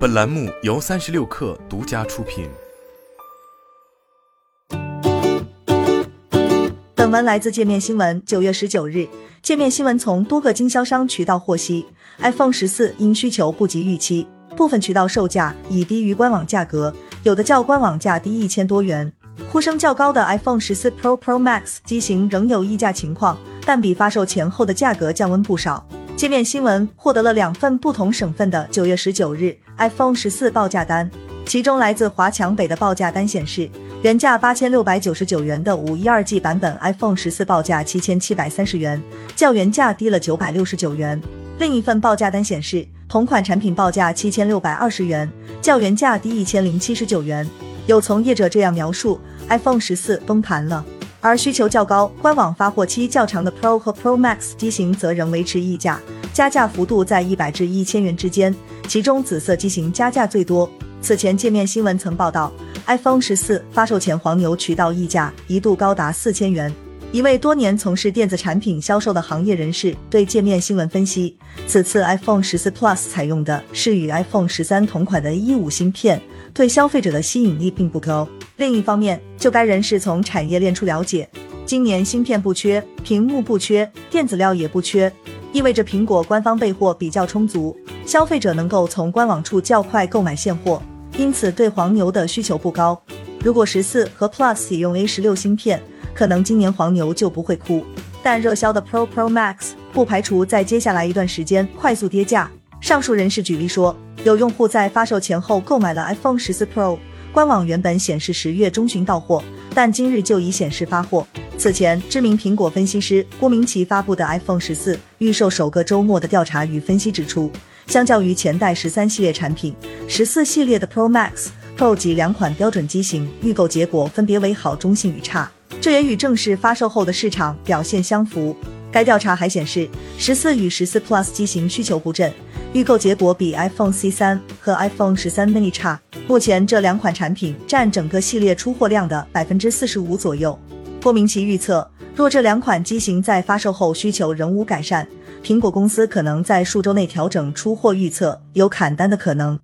本栏目由三十六氪独家出品。本文来自界面新闻。九月十九日，界面新闻从多个经销商渠道获悉，iPhone 十四因需求不及预期，部分渠道售价已低于官网价格，有的较官网价低一千多元。呼声较高的 iPhone 十四 Pro Pro Max 机型仍有溢价情况，但比发售前后的价格降温不少。界面新闻获得了两份不同省份的九月十九日 iPhone 十四报价单，其中来自华强北的报价单显示，原价八千六百九十九元的五一二 G 版本 iPhone 十四报价七千七百三十元，较原价低了九百六十九元。另一份报价单显示，同款产品报价七千六百二十元，较原价低一千零七十九元。有从业者这样描述。iPhone 十四崩盘了，而需求较高、官网发货期较长的 Pro 和 Pro Max 机型则仍维持溢价，加价幅度在一百至一千元之间，其中紫色机型加价最多。此前界面新闻曾报道，iPhone 十四发售前黄牛渠道溢价一度高达四千元。一位多年从事电子产品销售的行业人士对界面新闻分析，此次 iPhone 十四 Plus 采用的是与 iPhone 十三同款的 A 五芯片，对消费者的吸引力并不高。另一方面，就该人士从产业链处了解，今年芯片不缺，屏幕不缺，电子料也不缺，意味着苹果官方备货比较充足，消费者能够从官网处较快购买现货，因此对黄牛的需求不高。如果十四和 Plus 也用 A 十六芯片，可能今年黄牛就不会哭，但热销的 Pro Pro Max 不排除在接下来一段时间快速跌价。上述人士举例说，有用户在发售前后购买了 iPhone 十四 Pro，官网原本显示十月中旬到货，但今日就已显示发货。此前，知名苹果分析师郭明奇发布的 iPhone 十四预售首个周末的调查与分析指出，相较于前代十三系列产品，十四系列的 Pro Max、Pro 及两款标准机型预购结果分别为好、中性与差。这也与正式发售后的市场表现相符。该调查还显示，十四与十四 Plus 机型需求不振，预购结果比 iPhone C 三和 iPhone 十三 mini 差。目前这两款产品占整个系列出货量的百分之四十五左右。郭明奇预测，若这两款机型在发售后需求仍无改善，苹果公司可能在数周内调整出货预测，有砍单的可能。